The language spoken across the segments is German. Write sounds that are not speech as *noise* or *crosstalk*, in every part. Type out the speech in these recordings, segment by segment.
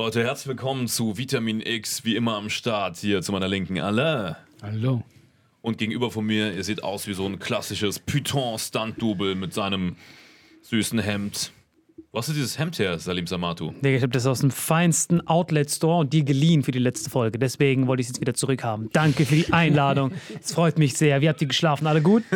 Leute, herzlich willkommen zu Vitamin X, wie immer am Start, hier zu meiner Linken. Alle. Hallo. Und gegenüber von mir, ihr seht aus wie so ein klassisches Python-Stunt-Double mit seinem süßen Hemd. Was ist dieses Hemd her, Salim Samatu? Digga, ich habe das aus dem feinsten Outlet-Store und dir geliehen für die letzte Folge. Deswegen wollte ich es jetzt wieder zurückhaben. Danke für die Einladung. Es freut mich sehr. Wie habt ihr geschlafen? Alle gut? *laughs*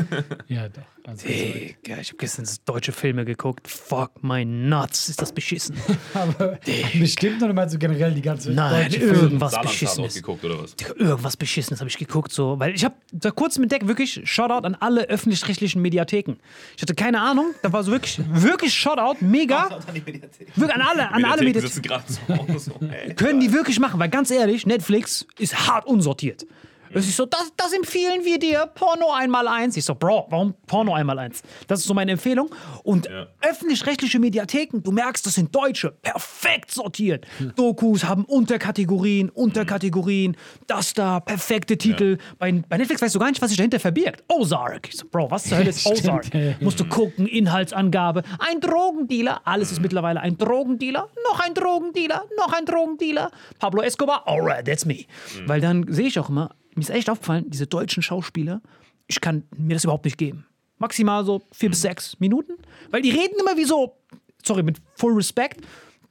Ja, doch. Digga, ich habe gestern deutsche Filme geguckt. Fuck my nuts. Ist das beschissen? *laughs* Aber bestimmt oder meinst du generell die ganze Nein, deutsche irgend- Film? Was Saarlandstraße Beschissenes. ausgeguckt oder was? Digga, irgendwas Beschissenes habe ich geguckt, so. Weil ich habe da kurz mit Deck wirklich Shoutout an alle öffentlich-rechtlichen Mediatheken. Ich hatte keine Ahnung. Da war so wirklich, wirklich Shoutout. Mega. Wirklich an alle, an alle Mediatheken Mediatheken. sitzen gerade so so. Können die wirklich machen, weil ganz ehrlich, Netflix ist hart unsortiert. Es ist so, das, das empfehlen wir dir, Porno einmal eins. Ich so, Bro, warum Porno einmal eins? Das ist so meine Empfehlung. Und Ja. öffentlich-rechtliche Mediatheken, du merkst, das sind Deutsche, perfekt sortiert. Dokus haben Unterkategorien, Unterkategorien, das da, perfekte Titel. Bei, bei Netflix weißt du gar nicht, was sich dahinter verbirgt. Ozark. Ich so, Bro, was zur Hölle ist *laughs* Ozark? ja, ja. Musst du gucken, Inhaltsangabe. Ein Drogendealer, alles ist mittlerweile ein Drogendealer, noch ein Drogendealer, noch ein Drogendealer. Pablo Escobar, alright, that's me. Weil dann sehe ich auch immer, mir ist echt aufgefallen, diese deutschen Schauspieler, ich kann mir das überhaupt nicht geben. Maximal so vier bis sechs Minuten, weil die reden immer wie so, sorry, mit full Respect,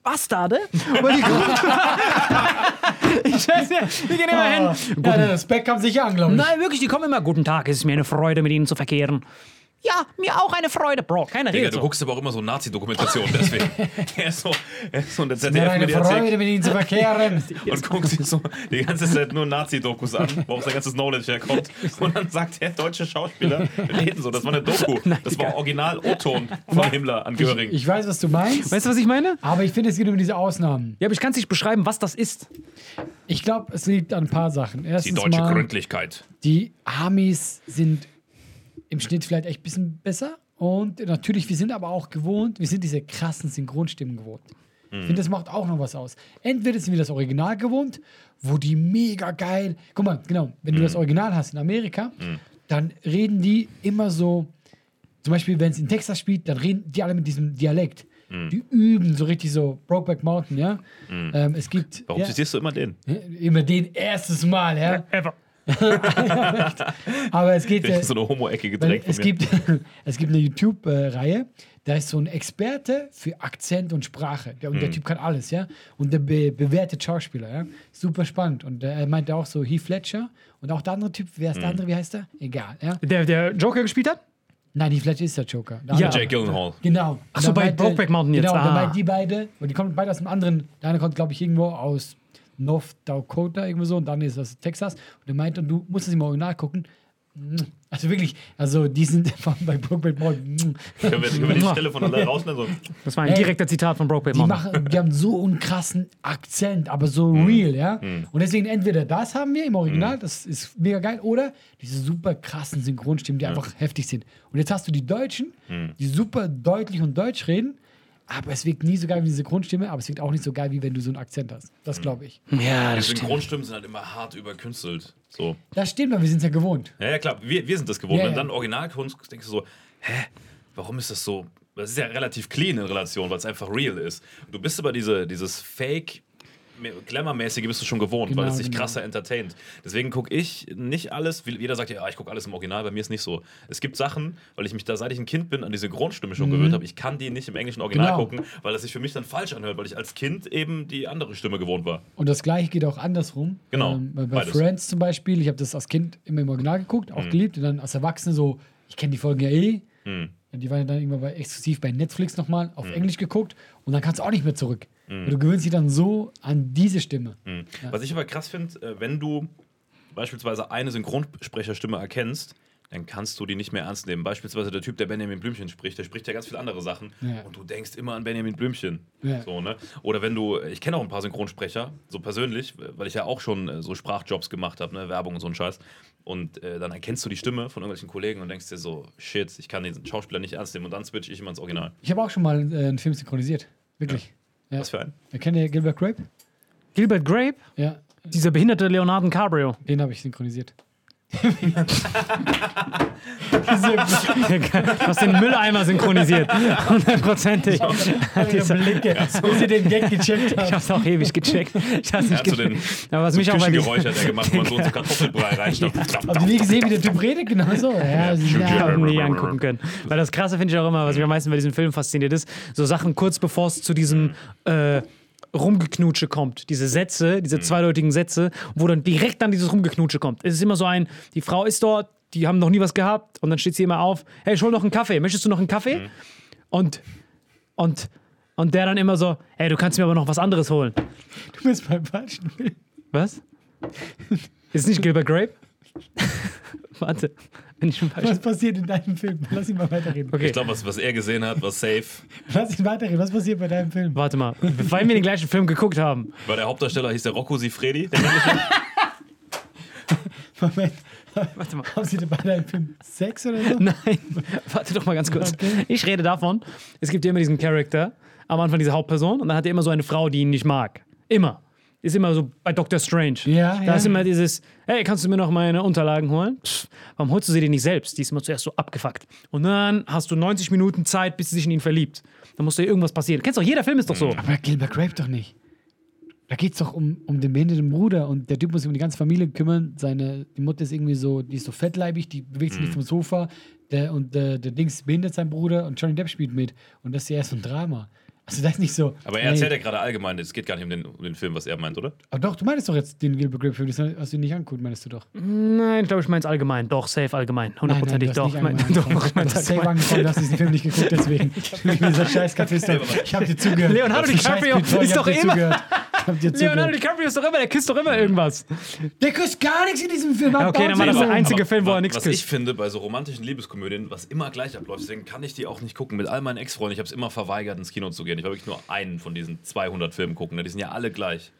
Bastarde. *laughs* *laughs* Ich weiß nicht, die gehen immer hin. Ja, der Respekt kam sicher an, glaube ich. Nein, wirklich, die kommen immer. Guten Tag, es ist mir eine Freude, mit Ihnen zu verkehren. Ja, mir auch eine Freude, Bro. Keiner Digga, redet du so. guckst aber auch immer so Nazi-Dokumentationen, deswegen. *laughs* *laughs* er ist so, er ist so in der Mir eine Freude, mit Ihnen zu verkehren. *laughs* und guckt sich so die ganze Zeit nur Nazi-Dokus an, wo auch sein ganzes Knowledge herkommt. Und dann sagt der deutsche Schauspieler, reden so, das war eine Doku. Das war original O-Ton von Himmler an Göring. Ich weiß, was du meinst. Weißt du, was ich meine? aber ich finde, es geht um diese Ausnahmen. Ja, aber ich kann es nicht beschreiben, was das ist. Ich glaube, es liegt an ein paar Sachen. Die Erstens deutsche mal, Gründlichkeit. die Amis sind im Schnitt vielleicht echt ein bisschen besser Und natürlich, wir sind aber auch gewohnt, wir sind diese krassen Synchronstimmen gewohnt. Ich finde, das macht auch noch was aus. Entweder sind wir das Original gewohnt, wo die mega geil. Guck mal, genau, wenn du das Original hast in Amerika, dann reden die immer so. Zum Beispiel, wenn es in Texas spielt, dann reden die alle mit diesem Dialekt. Die üben so richtig so Brokeback Mountain, ja. Ähm, es gibt Warum ja, zitierst du immer den? immer den erstes Mal, ja. Ever. *laughs* Aber es geht. Äh, so eine homo-eckige Dreck es, gibt, *laughs* es gibt eine YouTube-Reihe, da ist so ein Experte für Akzent und Sprache. Der, und Mhm. der Typ kann alles, ja. Und der be bewertet Schauspieler, ja. Super spannend. Und er meinte auch so Heath Fletcher. Und auch der andere Typ, wer ist Mhm. der andere, wie heißt der? Egal, ja. Der, der Joker gespielt hat? Nein, Heath Fletcher ist der Joker. Der Ja. Jake Gyllenhaal. Genau. Ach so, Und da bei Brokeback Mountain jetzt. Genau, und da Ah. die beide, und die kommen beide aus einem anderen, der eine kommt, glaube ich, irgendwo aus North Dakota, irgendwo so, und dann ist das Texas. Und er meinte, und du musst es im Original gucken. Also wirklich, also die sind *laughs* bei Brokeback Mountain. Können wir, können wir die *laughs* Stelle von alle rausnehmen? So. Das war ein direkter Zitat von Brokeback Die, Mountain. machen, die haben so einen krassen Akzent, aber so Mhm. real, ja. Und deswegen entweder das haben wir im Original, das ist mega geil, oder diese super krassen Synchronstimmen, die einfach heftig sind. Und jetzt hast du die Deutschen, Mhm. die super deutlich und deutsch reden, aber es wirkt nie so geil wie die Synchronstimme, aber es wirkt auch nicht so geil, wie wenn du so einen Akzent hast. Das Mhm. glaube ich. Ja, Die das stimmt. Synchronstimmen sind halt immer hart überkünstelt. So. Das stimmt, aber wir sind es ja gewohnt. Ja, ja, klar, wir, wir sind das gewohnt. Ja, Wenn ja. dann Originalkunst denkst du so, hä, warum ist das so? Das ist ja relativ clean in Relation, weil es einfach real ist. Du bist aber diese, dieses Fake. Glamour-mäßige bist du schon gewohnt, Genau, weil es dich genau. krasser entertaint. Deswegen gucke ich nicht alles, wie jeder sagt ja, ich gucke alles im Original, bei mir ist nicht so. Es gibt Sachen, weil ich mich da, seit ich ein Kind bin, an diese Grundstimme schon gewöhnt habe, ich kann die nicht im englischen Original Mhm. Genau. gucken, weil das sich für mich dann falsch anhört, weil ich als Kind eben die andere Stimme gewohnt war. Und das gleiche geht auch andersrum. Genau, Ähm, bei bei beides. Mhm. Friends zum Beispiel, ich habe das als Kind immer im Original geguckt, auch geliebt. Und dann als Erwachsene so, ich kenne die Folgen ja eh. Mhm. Und die waren ja dann irgendwann bei, exklusiv bei Netflix nochmal auf Englisch geguckt. Und dann kannst du auch nicht mehr zurück. Mhm. Du gewöhnst dich dann so an diese Stimme. Was ich aber krass finde, äh, wenn du beispielsweise eine Synchronsprecherstimme erkennst, dann kannst du die nicht mehr ernst nehmen. Beispielsweise der Typ, der Benjamin Blümchen spricht, der spricht ja ganz viele andere Sachen Ja. und du denkst immer an Benjamin Blümchen. Ja. So, ne? Oder wenn du, ich kenne auch ein paar Synchronsprecher, so persönlich, weil ich ja auch schon äh, so Sprachjobs gemacht habe, ne? Werbung und so ein Scheiß. Und äh, dann erkennst du die Stimme von irgendwelchen Kollegen und denkst dir so, shit, ich kann den Schauspieler nicht ernst nehmen und dann switch ich immer ins Original. Ich habe auch schon mal äh, einen Film synchronisiert. Wirklich. Ja. Was für ein? Kennt ihr Gilbert Grape? Gilbert Grape, Ja, dieser behinderte Leonardo DiCaprio. den habe ich synchronisiert. *laughs* Du hast den Mülleimer synchronisiert. Hundertprozentig. Diese Blicke, bis ihr den Gag gecheckt Ich habt. hab's auch ewig gecheckt. Ich hab's nicht hat so den gecheckt. Aber was so mich auch bei Küchengeräusch hat er gemacht, wo man so zu Kartoffelbrei *laughs* reinstopft. Habt ihr nie gesehen, wie der Typ redet? Genau so. Ja, Ich ja. habe nie angucken können. Weil das Krasse finde ich auch immer, was mich am meisten bei diesem Film fasziniert ist, so Sachen kurz bevor es zu diesem äh, Rumgeknutsche kommt. Diese Sätze, diese zweideutigen Sätze, wo dann direkt dann dieses Rumgeknutsche kommt. Es ist immer so ein, die Frau ist dort, die haben noch nie was gehabt und dann steht sie immer auf, hey, ich hol noch einen Kaffee, möchtest du noch einen Kaffee? Und, und, und der dann immer so, hey, du kannst mir aber noch was anderes holen. Du bist beim falschen Film. Was? Ist nicht Gilbert Grape? *laughs* Warte, bin ich schon falsch? Was passiert in deinem Film? Lass ihn mal weiterreden. Okay. Ich glaube, was, was er gesehen hat, war safe. *laughs* Lass ihn weiterreden. Was passiert bei deinem Film? Warte mal, weil wir den gleichen Film geguckt haben. Weil der Hauptdarsteller hieß der Rocco Sifredi. Der. *laughs* Moment. Warte mal. Haben Sie denn bei deinem Film Sex oder so? Nein, warte doch mal ganz kurz. Okay. Ich rede davon, es gibt ja immer diesen Charakter, am Anfang diese Hauptperson, und dann hat er immer so eine Frau, die ihn nicht mag. Immer. Ist immer so bei Doctor Strange. Ja, Da ja. ist immer dieses, hey, kannst du mir noch meine Unterlagen holen? Pff, warum holst du sie dir nicht selbst? Die ist immer zuerst so abgefuckt. Und dann hast du 90 Minuten Zeit, bis sie sich in ihn verliebt. Dann muss dir irgendwas passieren. Kennst du doch, jeder Film ist doch so. Aber Gilbert Grape doch nicht. Da geht es doch um, um den behinderten Bruder und der Typ muss sich um die ganze Familie kümmern. Seine, die Mutter ist irgendwie so, die ist so fettleibig, die bewegt sich nicht vom Sofa. Der, und der, der Dings behindert seinen Bruder und Johnny Depp spielt mit. Und das ist ja erst so ein Drama. Also das ist nicht so. Aber er nee. erzählt ja gerade allgemein, es geht gar nicht um den, um den Film, was er meint, oder? Aber doch, du meinst doch jetzt den Gilbert Grape Film, das hast du ihn nicht angeguckt, meinst du doch. Nein, ich glaube, ich meine es allgemein. Doch, safe allgemein. Hundertprozentig doch. Mein- doch, ich mein Du hast das safe angefangen, du hast diesen Film nicht geguckt, deswegen. *laughs* Ich bin dieser scheiß Kapister. Ich hab dir zugehört. Leonardo Das ist ein DiCaprio ist ich hab doch dir immer- Leonardo. DiCaprio ist doch immer, der küsst doch immer irgendwas. Der küsst gar nichts in diesem Film. Ja, okay, dann war das der einzige Film, wo er nichts Was ich küsst. finde bei so romantischen Liebeskomödien, was immer gleich abläuft, deswegen kann ich die auch nicht gucken. Mit all meinen Ex-Freunden, ich habe es immer verweigert, ins Kino zu gehen. Ich will wirklich nur einen von diesen 200 Filmen gucken. Ne? Die sind ja alle gleich.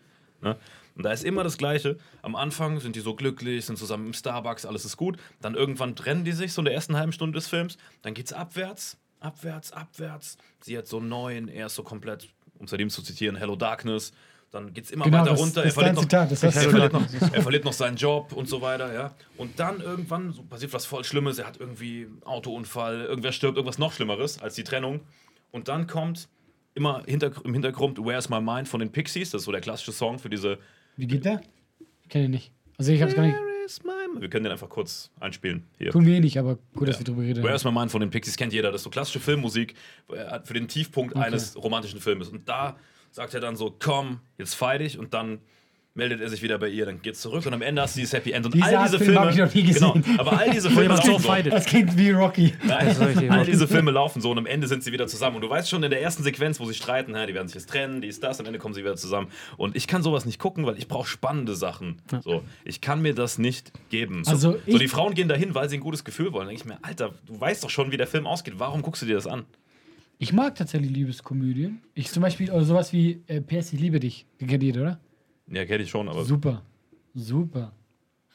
Ne? Und da ist immer das Gleiche. Am Anfang sind die so glücklich, sind zusammen im Starbucks, alles ist gut. Dann irgendwann trennen die sich so in der ersten halben Stunde des Films. Dann geht's abwärts, abwärts, abwärts. Sie hat so einen neuen, er ist so komplett, um seitdem zu zitieren, Hello Darkness. Dann geht's immer Genau, weiter das- runter. das er, verliert noch, Zitat, das er, hast du verliert gesagt. noch, er verliert noch seinen Job und so weiter, ja. Und dann irgendwann so passiert was voll Schlimmes. Er hat irgendwie einen Autounfall, irgendwer stirbt, irgendwas noch Schlimmeres als die Trennung. Und dann kommt immer hinter, im Hintergrund Where's My Mind von den Pixies. Das ist so der klassische Song für diese Wie geht der? Ich kenne ihn nicht. Also ich hab's gar nicht. Where is my mind? Wir können den einfach kurz einspielen. Hier. Tun wir eh nicht, aber gut, dass wir drüber reden. Where's My Mind von den Pixies kennt jeder. Das ist so klassische Filmmusik äh, für den Tiefpunkt eines romantischen Filmes. Und da sagt er dann so, komm, jetzt feier dich. Und dann meldet er sich wieder bei ihr, dann geht's zurück und am Ende hast du dieses Happy End. Und Diese all diese Film Filme. hab ich noch nie gesehen. Genau, aber all diese *laughs* Filme laufen so. Das klingt wie Rocky. richtig All diese Filme laufen so und am Ende sind sie wieder zusammen. Und du weißt schon in der ersten Sequenz, wo sie streiten, die werden sich jetzt trennen, die ist das, am Ende kommen sie wieder zusammen. Und ich kann sowas nicht gucken, weil ich brauche spannende Sachen. So, ich kann mir das nicht geben. So, Also so die Frauen gehen dahin, weil sie ein gutes Gefühl wollen. Da denke ich mir, Alter, du weißt doch schon, wie der Film ausgeht. Warum guckst du dir das an? Ich mag tatsächlich Liebeskomödien. Ich zum Beispiel, oder sowas wie äh, PS, ich liebe dich. Kennt ihr, oder? Ja, kenne ich schon, aber. Super. Super.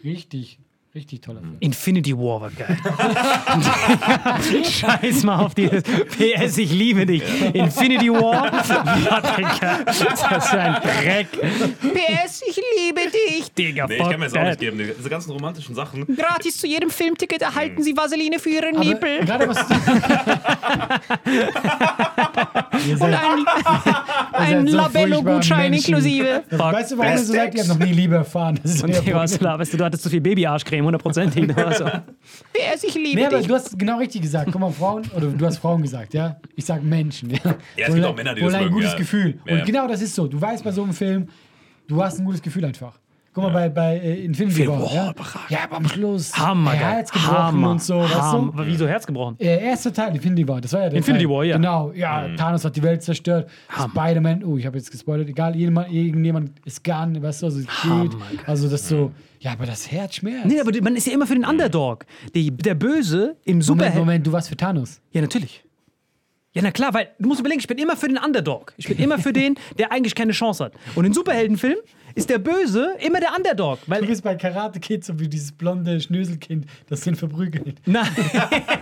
Richtig, richtig toller Film. Infinity War war geil. *laughs* Scheiß mal auf dieses PS, ich liebe dich. Infinity War. *laughs* Warte. Das ist ein Dreck. PS, ich liebe dich. Digga, Nee, ich kann mir das auch nicht geben. Diese ganzen romantischen Sachen. Gratis zu jedem Filmticket erhalten Sie Vaseline für Ihren Aber Nippel. gerade was. *laughs* seid, Ein, *laughs* ein so Labello-Gutschein inklusive. weißt du, warum ihr so seid? Ihr habt noch nie Liebe erfahren. Das ist Und euer Digga, was Problem. klar, weißt du, du hattest zu viel Babyarschcreme, hundertprozentig. *laughs* Also. PS, ich liebe Nee, aber dich. du hast genau richtig gesagt. Guck mal, Frauen, oder du hast Frauen gesagt, ja? Ich sag Menschen, ja. Ja, es gibt auch Männer, die das Wohl ein mögen, gutes ja. Gefühl. Und ja. genau das ist so. Du weißt bei so einem Film, du hast ein gutes Gefühl einfach. Guck mal, bei, bei äh, Infinity Film, War, ja? ja, aber am Schluss Hammer. Herz gebrochen Hammer. und so, weißt du? Hammer. Wieso Herz gebrochen? Äh, erster Teil, Infinity War, das war ja der Infinity Teil. War, ja. Genau, ja, Thanos hat die Welt zerstört. Spider-Man, oh, ich habe jetzt gespoilert, egal, jemand, irgendjemand ist gone, weißt du, also es geht. Also das so, ja, aber das Herz schmerzt. Nee, aber man ist ja immer für den Underdog. Die, der Böse im Moment, Superheld. Moment, du warst für Thanos. Ja, natürlich. Ja, na klar, weil du musst überlegen, ich bin immer für den Underdog. Ich bin immer für den, der eigentlich keine Chance hat. Und in Superheldenfilmen ist der Böse immer der Underdog. Du Weil, bist bei Karate Kid so wie dieses blonde Schnöselkind, das den verprügelt. *laughs* nein,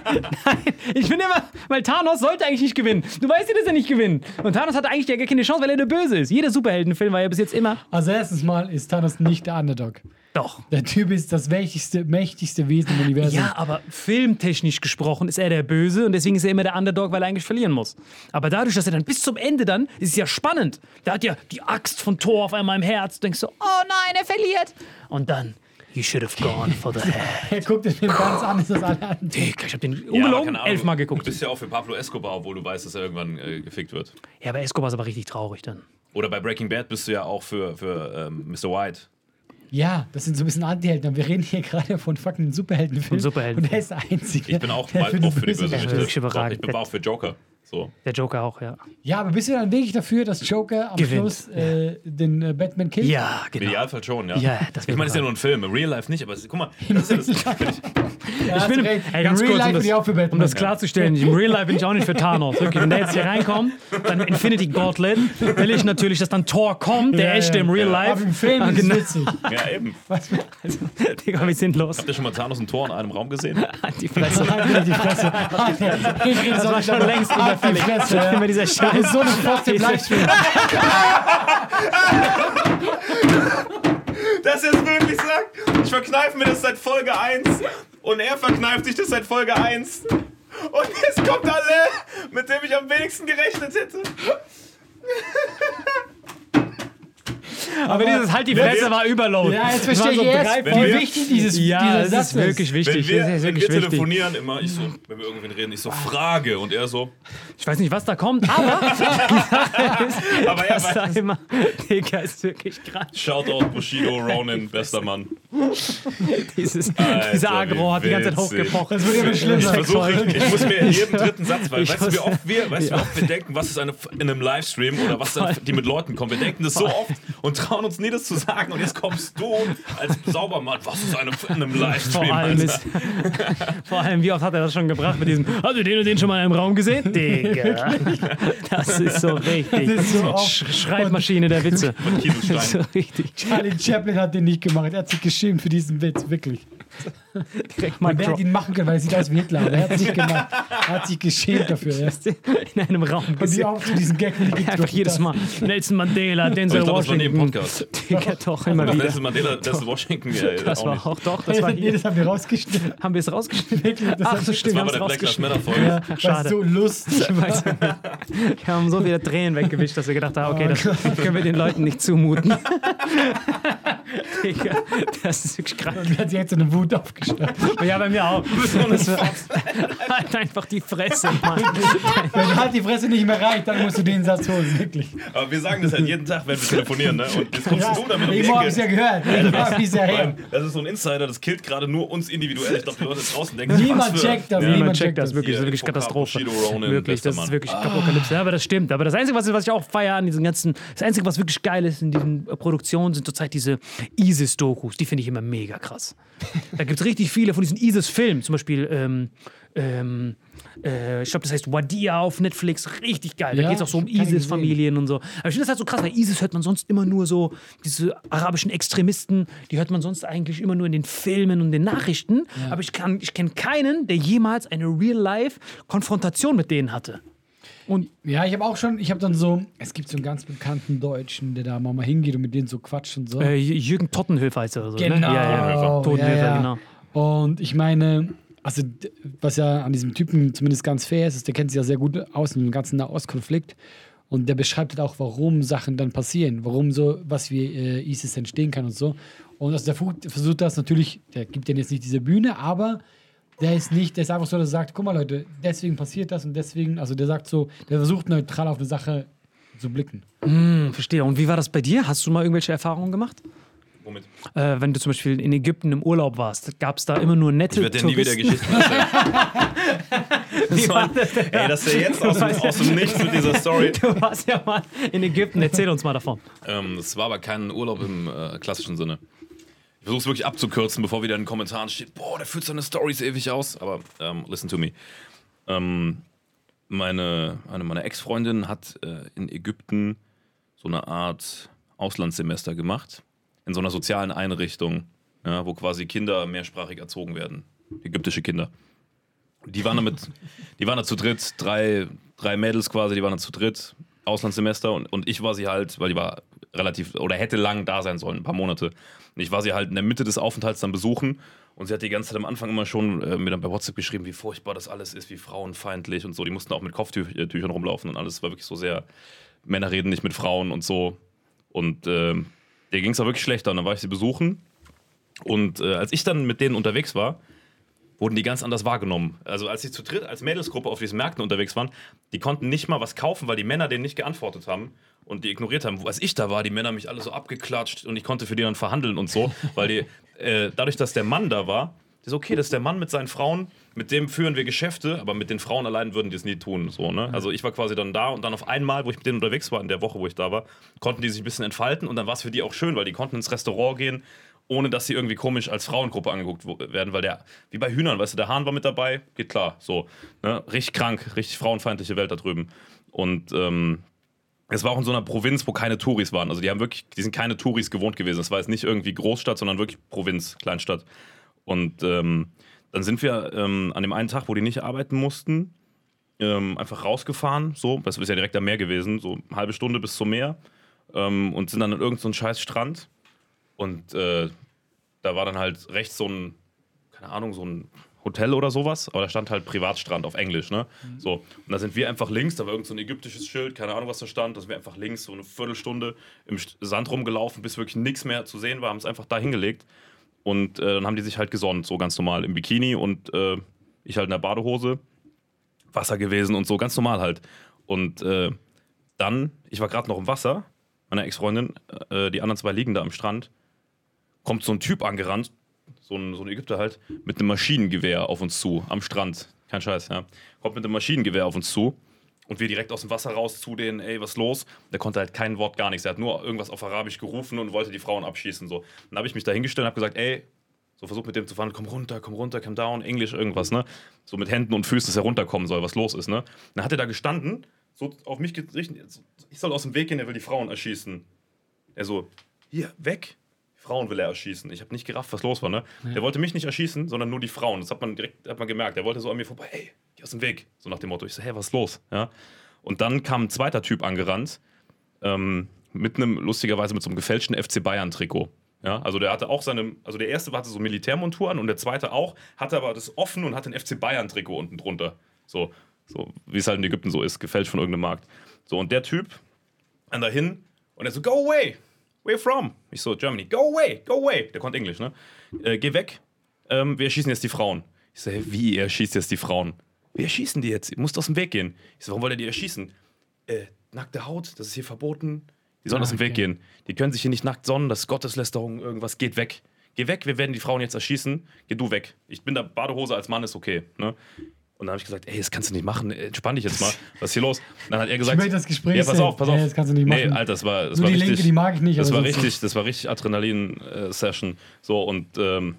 nein, ich bin immer, weil Thanos sollte eigentlich nicht gewinnen. Du weißt ja, dass er nicht gewinnt. Und Thanos hatte eigentlich ja gar keine Chance, weil er der Böse ist. Jeder Superheldenfilm war ja bis jetzt immer. Also erstens mal ist Thanos nicht der Underdog. Doch. Der Typ ist das mächtigste, mächtigste Wesen im Universum. Ja, aber filmtechnisch gesprochen ist er der Böse und deswegen ist er immer der Underdog, weil er eigentlich verlieren muss. Aber dadurch, dass er dann bis zum Ende dann, ist es ja spannend. Da hat ja die Axt von Thor auf einmal im Herz. Du denkst so, oh nein, er verliert. Und dann, you should have gone for the *laughs* head. Er guckt den ganz anders als alle anderen. Digga, ich hab den Ja, ungelogen Ahnung, elfmal Du geguckt. bist ja auch für Pablo Escobar, obwohl du weißt, dass er irgendwann äh, gefickt wird. Ja, aber Escobar ist aber richtig traurig dann. Oder bei Breaking Bad bist du ja auch für, für ähm, Mr. White. Ja, das sind so ein bisschen Antihelden. aber Wir reden hier gerade von fucking Superheldenfilmen. Von Superhelden. Und er ist der Einzige. Ich bin auch der mal auch für die Böse- Bösewichte. Ich bin auch für Joker. So. Der Joker auch, ja. Ja, aber bist du dann wirklich dafür, dass Joker am Gewinnt, Schluss äh, den äh, Batman killt? Ja, Im genau. Idealfall schon, ja. Ja, das ich meine, es ist ja nur ein Film. Im Real Life nicht, aber guck mal, das ist *laughs* ja *laughs* das. Ja, Ich bin, ey, ganz Im kurz, Real Life um bin das, ich auch für Batman. um das klarzustellen, *laughs* im Real Life bin ich auch nicht für Thanos. Wirklich, wenn der jetzt hier reinkommt, dann Infinity Gauntlet, will ich natürlich, dass dann Thor kommt, der Ja, echte ja. im Real Life. Aber im Film Ah, ist es genau. witzig. Ja, eben. Digga, wie sinnlos. Habt ihr schon mal Thanos und Tor in einem Raum gesehen? Die Fresse. Halt die Fresse. Das war schon längst halt die. Fresse, ja. Immer dieser Scheiß. ist so eine Fotze im Livestream. Dass er es wirklich sagt. Ich verkneife mir das seit Folge 1 und er verkneift sich das seit Folge 1. Und jetzt kommt alle, mit dem ich am wenigsten gerechnet hätte. Aber dieses Halt die Fresse wir- war Überload. Ja, jetzt verstehe ich so erst, Wenn wie wir- wichtig dieses, Ja, dieser Satz ist wirklich Wenn wichtig. wir, das ist wenn wirklich wir wichtig. telefonieren, immer, ich so, wenn wir irgendwen reden, ich so frage und er so. Ich weiß nicht, was da kommt, aber *laughs* Aber er da weiß. immer. Digga, ist wirklich krass. Shoutout Bushido Ronin, bester Mann. Dieses, Alter, dieser Agro hat die ganze Zeit hochgepocht. Das wird immer schlimmer. Ich versuche, ich, ich muss mir in jedem dritten Satz, weil Ich weißt du, wie oft wir, weißt du, wie oft wir denken, was ist eine, in einem Livestream oder was die mit Leuten kommen. Wir denken das so oft und trauen uns nie, das zu sagen. Und jetzt kommst du als Saubermann, was ist eine in einem Livestream? Vor allem, ist, vor allem, wie oft hat er das schon gebracht mit diesem, hast du den und den schon mal in einem Raum gesehen? Digga. *laughs* Das ist so richtig. Das ist so. Sch Schreibmaschine der Witze. *laughs* Kieselstein. so richtig. Charlie Chaplin hat den nicht gemacht. Er hat sich geschämt für diesen Witz, wirklich. Direkt mal Man hätte ihn machen können, weil er sieht aus wie Hitler. Aber er hat es nicht gemacht. Er hat sich geschämt dafür. Ja. in einem Raum Und die gesehen. auch zu diesen Gag, die Einfach jedes. Mal. Nelson Mandela, Denzel ich glaube, das war Washington. Podcast. Digga, doch, immer wieder. Nelson Mandela, das ist Washington. Ja, Das auch war nicht. auch doch, das war nee, das haben wir rausgeschnitten. Haben wir es rausgeschnitten? das Ach so, stimmt, Das wir war haben bei der Black Lives. Matter Folge. Ja, Schade. So lustig. Wir haben so viele Tränen weggewischt, dass wir gedacht haben, okay, das können wir den Leuten nicht zumuten. *laughs* Digga, das ist wirklich krass. Und hat sich jetzt so eine Wut aufgestellt. *laughs* Ja, bei mir auch. Das war, *laughs* halt einfach die Fresse, Mann. Wenn halt die Fresse nicht mehr reicht, dann musst du den Satz holen, wirklich. Aber wir sagen das halt jeden Tag, wenn wir telefonieren, ne? Und jetzt kommst Ja, du damit um die hab ich ja Ecke. gehört. Irgendwo hab ich's ja Vor allem, her. Das ist so ein Insider, das killt gerade nur uns individuell. Ich glaube, die Leute draußen denken, Niemand checkt das, Ja. niemand checkt checkt das, das. wirklich, das ist wirklich Katastrophe. Wirklich, das ist wirklich Apokalypse. Ja, aber das stimmt. Aber das Einzige, was, was ich auch feiere an diesen ganzen, das Einzige, was wirklich geil ist in diesen Produktionen, sind zurzeit diese ISIS-Dokus. Die finde ich immer mega krass. Da gibt es richtig viele von diesen ISIS-Filmen. Zum Beispiel, ähm, ähm, äh, ich glaube, das heißt Wadia auf Netflix. Richtig geil. Da Ja, geht es auch so um ISIS-Familien und so. Aber ich finde das halt so krass, weil ISIS hört man sonst immer nur so, diese arabischen Extremisten, die hört man sonst eigentlich immer nur in den Filmen und den Nachrichten. Aber ich, kann- ich kenne keinen, der jemals eine Real-Life-Konfrontation mit denen hatte. Ja, ich habe auch schon, ich habe dann so, es gibt so einen ganz bekannten Deutschen, der da mal hingeht und mit denen so quatscht und so. Äh, Jürgen Tottenhöfer heißt er oder so. Genau. Ne? Ja, ja. Tottenhöfer, ja, ja. genau. Und ich meine, also was ja an diesem Typen zumindest ganz fair ist, ist, der kennt sich ja sehr gut aus in dem ganzen Nahostkonflikt. Und der beschreibt halt auch, warum Sachen dann passieren, warum so was wie äh, ISIS entstehen kann und so. Und also der versucht das natürlich, der gibt denen jetzt nicht diese Bühne, aber der ist nicht, der ist einfach so, dass er sagt, guck mal Leute, deswegen passiert das und deswegen, also der sagt so, der versucht neutral auf eine Sache zu blicken. Hm, verstehe. Und wie war das bei dir? Hast du mal irgendwelche Erfahrungen gemacht? Womit? Äh, wenn du zum Beispiel in Ägypten im Urlaub warst, gab es da immer nur nette Ich werde dir nie wieder? Geschichten erzählen. *laughs* Wie war das denn? Ey, dass *laughs* der jetzt aus, dem- aus dem Nichts mit dieser Story. *laughs* Du warst ja mal in Ägypten. Erzähl uns mal davon. Ähm, das war aber kein Urlaub im äh, klassischen Sinne. Ich versuche es wirklich abzukürzen, bevor wieder in den Kommentaren steht, boah, der führt seine Stories ewig aus. Aber ähm, listen to me. Ähm, meine, eine meiner Ex-Freundinnen hat äh, in Ägypten so eine Art Auslandssemester gemacht. In so einer sozialen Einrichtung, ja, wo quasi Kinder mehrsprachig erzogen werden. Ägyptische Kinder. Die waren damit, *laughs* die waren da zu dritt, drei, drei Mädels quasi, die waren da zu dritt, Auslandssemester und, und ich war sie halt, weil die war relativ oder hätte lang da sein sollen, ein paar Monate. Und ich war sie halt in der Mitte des Aufenthalts dann besuchen und sie hat die ganze Zeit am Anfang immer schon äh, mir dann bei WhatsApp geschrieben, wie furchtbar das alles ist, wie frauenfeindlich und so. Die mussten auch mit Kopftüchern rumlaufen und alles war wirklich so sehr, Männer reden nicht mit Frauen und so. Und ähm, der ging es auch wirklich schlechter und dann war ich sie besuchen und äh, als ich dann mit denen unterwegs war, wurden die ganz anders wahrgenommen. Also als sie zu dritt als Mädelsgruppe auf diesen Märkten unterwegs waren, die konnten nicht mal was kaufen, weil die Männer denen nicht geantwortet haben und die ignoriert haben. Als ich da war, die Männer mich alle so abgeklatscht und ich konnte für die dann verhandeln und so, weil die, äh, dadurch, dass der Mann da war, das ist okay, das ist der Mann mit seinen Frauen, mit dem führen wir Geschäfte, aber mit den Frauen allein würden die es nie tun. So, ne? Also ich war quasi dann da und dann auf einmal, wo ich mit denen unterwegs war, in der Woche, wo ich da war, konnten die sich ein bisschen entfalten und dann war es für die auch schön, weil die konnten ins Restaurant gehen, ohne dass sie irgendwie komisch als Frauengruppe angeguckt werden, weil der, wie bei Hühnern, weißt du, der Hahn war mit dabei, geht klar, so. Ne? Richtig krank, richtig frauenfeindliche Welt da drüben. Und ähm, es war auch in so einer Provinz, wo keine Touris waren. Also die haben wirklich, die sind keine Touris gewohnt gewesen. Es war jetzt nicht irgendwie Großstadt, sondern wirklich Provinz, Kleinstadt. Und ähm, dann sind wir ähm, an dem einen Tag, wo die nicht arbeiten mussten, ähm, einfach rausgefahren, so, das ist ja direkt am Meer gewesen, so eine halbe Stunde bis zum Meer. Ähm, und sind dann an irgendeinen so scheiß Strand. Und äh, da war dann halt rechts so ein, keine Ahnung, so ein Hotel oder sowas, aber da stand halt Privatstrand auf Englisch, ne? So, und da sind wir einfach links, da war irgend so ein ägyptisches Schild, keine Ahnung, was da stand, da sind wir einfach links so eine Viertelstunde im Sand rumgelaufen, bis wirklich nichts mehr zu sehen war, haben es einfach da hingelegt und äh, dann haben die sich halt gesonnt, so ganz normal im Bikini und äh, ich halt in der Badehose, Wasser gewesen und so, ganz normal halt. Und äh, dann, ich war gerade noch im Wasser, meine Ex-Freundin, äh, die anderen zwei liegen da am Strand, kommt so ein Typ angerannt, so ein, so ein Ägypter halt, mit einem Maschinengewehr auf uns zu, am Strand. Kein Scheiß, ja. Kommt mit einem Maschinengewehr auf uns zu und wir direkt aus dem Wasser raus zu denen, ey, was los? Der konnte halt kein Wort, gar nichts. Er hat nur irgendwas auf Arabisch gerufen und wollte die Frauen abschießen. So. Dann habe ich mich da hingestellt und habe gesagt, ey, So versucht mit dem zu fahren, komm runter, komm runter, come down, Englisch, irgendwas, ne? So mit Händen und Füßen, dass er runterkommen soll, was los ist, ne? Dann hat er da gestanden, so auf mich gerichtet, ich soll aus dem Weg gehen, er will die Frauen erschießen. Er so, hier, weg. Frauen will er erschießen. Ich habe nicht gerafft, was los war, ne? Der wollte mich nicht erschießen, sondern nur die Frauen. Das hat man direkt hat man gemerkt. Der wollte so an mir vorbei, ey, aus dem Weg. So nach dem Motto. Ich so, hey, was ist los? Ja? Und dann kam ein zweiter Typ angerannt, ähm, mit einem, lustigerweise mit so einem gefälschten FC Bayern-Trikot. Ja, also der hatte auch seine, also der erste hatte so Militärmontur an und der zweite auch, hatte aber das offen und hatte ein FC Bayern-Trikot unten drunter. So, so wie es halt in Ägypten so ist, gefälscht von irgendeinem Markt. So, und der Typ dann dahin und er so, go away, where from? Ich so, Germany, go away, go away. Der konnte Englisch, ne? Äh, geh weg, ähm, wir erschießen jetzt die Frauen. Ich so, hey, wie, ihr erschießt jetzt die Frauen? Wir erschießen die jetzt, ihr müsst aus dem Weg gehen. Ich so, warum wollt ihr die erschießen? Äh, nackte Haut, das ist hier verboten. Die sollen Ah, aus dem Weg okay. gehen. Die können sich hier nicht nackt sonnen, das ist Gotteslästerung, irgendwas, geht weg. Geh weg, wir werden die Frauen jetzt erschießen. Geh du weg. Ich bin da Badehose als Mann, ist okay. Ne? Und dann habe ich gesagt, ey, das kannst du nicht machen, entspann dich jetzt mal. *laughs* Was ist hier los? Und dann hat er gesagt, möchte das Gespräch ja, pass auf, pass Nee, auf. das kannst du nicht Nee, machen. Alter, das war, das Nur war die richtig. Linke, die mag ich nicht, Das war richtig, das war richtig Adrenalin-Session. so und ähm,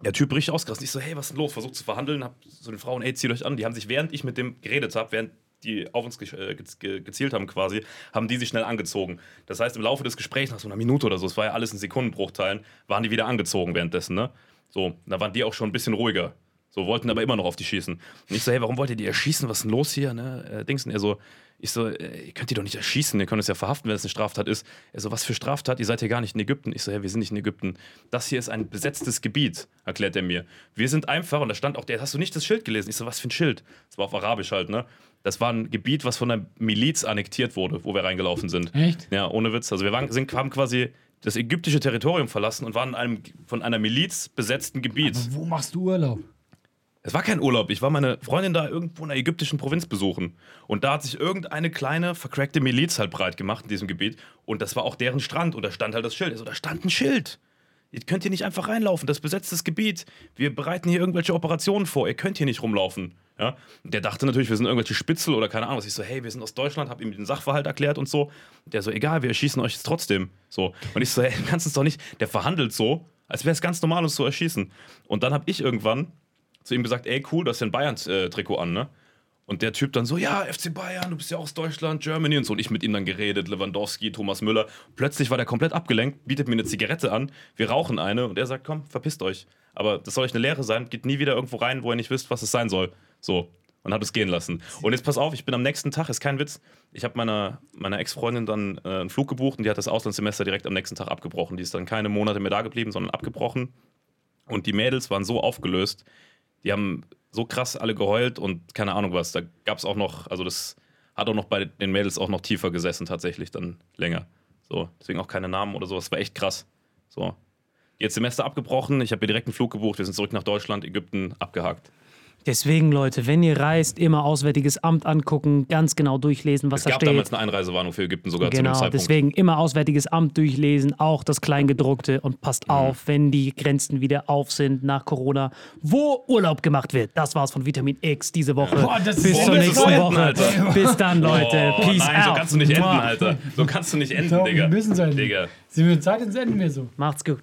der Typ richtig ausgerastet. Ich so, hey, was ist denn los? Versucht zu verhandeln, hab so den Frauen, ey, zieht euch an. Die haben sich, während ich mit dem geredet habe, während die auf uns ge äh, ge gezielt haben quasi, haben die sich schnell angezogen. Das heißt, im Laufe des Gesprächs, nach so einer Minute oder so, es war ja alles in Sekundenbruchteilen, waren die wieder angezogen währenddessen, ne? So, da waren die auch schon ein bisschen ruhiger. So, wollten aber immer noch auf die schießen. Und ich so, hey, warum wollt ihr die erschießen? Was ist denn los hier? Ne? Äh, Dings. Und er so, ich so, äh, ihr könnt die doch nicht erschießen, ihr könnt es ja verhaften, wenn es eine Straftat ist. Er so, was für Straftat? Ihr seid hier gar nicht in Ägypten. Ich so, ja, wir sind nicht in Ägypten. Das hier ist ein besetztes Gebiet, erklärt er mir. Wir sind einfach, und da stand auch der, hast du nicht das Schild gelesen? Ich so, was für ein Schild? Das war auf Arabisch halt, ne? Das war ein Gebiet, was von einer Miliz annektiert wurde, wo wir reingelaufen sind. Echt? Ja, ohne Witz. Also wir waren, sind, haben quasi das ägyptische Territorium verlassen und waren in einem von einer Miliz besetzten Gebiet. Wo machst du Urlaub? Es war kein Urlaub. Ich war meine Freundin da irgendwo in einer ägyptischen Provinz besuchen. Und da hat sich irgendeine kleine, vercrackte Miliz halt breit gemacht in diesem Gebiet. Und das war auch deren Strand. Und da stand halt das Schild. Also da stand ein Schild. Ihr könnt hier nicht einfach reinlaufen. Das ist besetztes Gebiet. Wir bereiten hier irgendwelche Operationen vor. Ihr könnt hier nicht rumlaufen. Ja? Der dachte natürlich, wir sind irgendwelche Spitzel oder keine Ahnung. was. Ich so, hey, wir sind aus Deutschland, hab ihm den Sachverhalt erklärt und so. Der so, egal, wir erschießen euch jetzt trotzdem. So. Und ich so, hey, du kannst es doch nicht. Der verhandelt so, als wäre es ganz normal, uns zu erschießen. Und dann habe ich irgendwann zu ihm gesagt, ey cool, du hast ja ein Bayern-Trikot an, ne? Und der Typ dann so, ja, FC Bayern, du bist ja aus Deutschland, Germany und so. Und ich mit ihm dann geredet, Lewandowski, Thomas Müller. Plötzlich war der komplett abgelenkt, bietet mir eine Zigarette an, wir rauchen eine und er sagt, komm, verpisst euch. Aber das soll euch eine Lehre sein, geht nie wieder irgendwo rein, wo ihr nicht wisst, was es sein soll. So. Und hat es gehen lassen. Und jetzt pass auf, ich bin am nächsten Tag, ist kein Witz. Ich habe meiner, meiner Ex-Freundin dann äh, einen Flug gebucht und die hat das Auslandssemester direkt am nächsten Tag abgebrochen. Die ist dann keine Monate mehr da geblieben, sondern abgebrochen. Und die Mädels waren so aufgelöst, die haben so krass alle geheult und keine Ahnung was. Da gab es auch noch, also das hat auch noch bei den Mädels auch noch tiefer gesessen, tatsächlich dann länger. So, deswegen auch keine Namen oder so. Das war echt krass. So. Jetzt Semester abgebrochen, ich habe mir direkt einen Flug gebucht, wir sind zurück nach Deutschland, Ägypten, abgehakt. Deswegen, Leute, wenn ihr reist, immer Auswärtiges Amt angucken, ganz genau durchlesen, was Es da gab steht. damals eine Einreisewarnung für Ägypten sogar zu dem Genau, Zeitpunkt. deswegen immer Auswärtiges Amt durchlesen, auch das Kleingedruckte und passt Mhm. auf, wenn die Grenzen wieder auf sind nach Corona, wo Urlaub gemacht wird. Das war's von Vitamin X diese Woche. Boah, das ist Bis so zur nächsten Woche. Alter. Bis dann, Leute. Oh, Peace nein, so out. kannst du nicht enden. Alter. So kannst du nicht enden, Digga. wir müssen sein. Digga. Sind wir Zeit ins Ende mehr so? Macht's gut.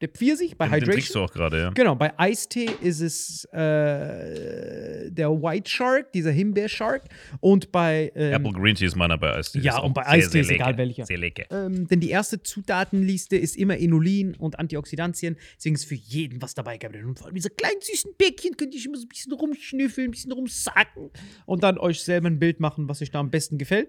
der Pfirsich bei Den, den trinkst Hydration. du auch gerade, ja. Genau, bei Eistee ist es äh, der White Shark, dieser Himbeer-Shark. Und bei. Ähm, Apple Green Tea ist meiner bei Eistee. Ja, und bei sehr, Eistee sehr ist egal lecker. welcher. Sehr lecker. ähm, denn die erste Zutatenliste ist immer Inulin und Antioxidantien. Deswegen ist für jeden was dabei gehabt. Und vor allem diese kleinen süßen Bäckchen könnt ihr immer so ein bisschen rumschnüffeln, ein bisschen rumsacken und dann euch selber ein Bild machen, was euch da am besten gefällt.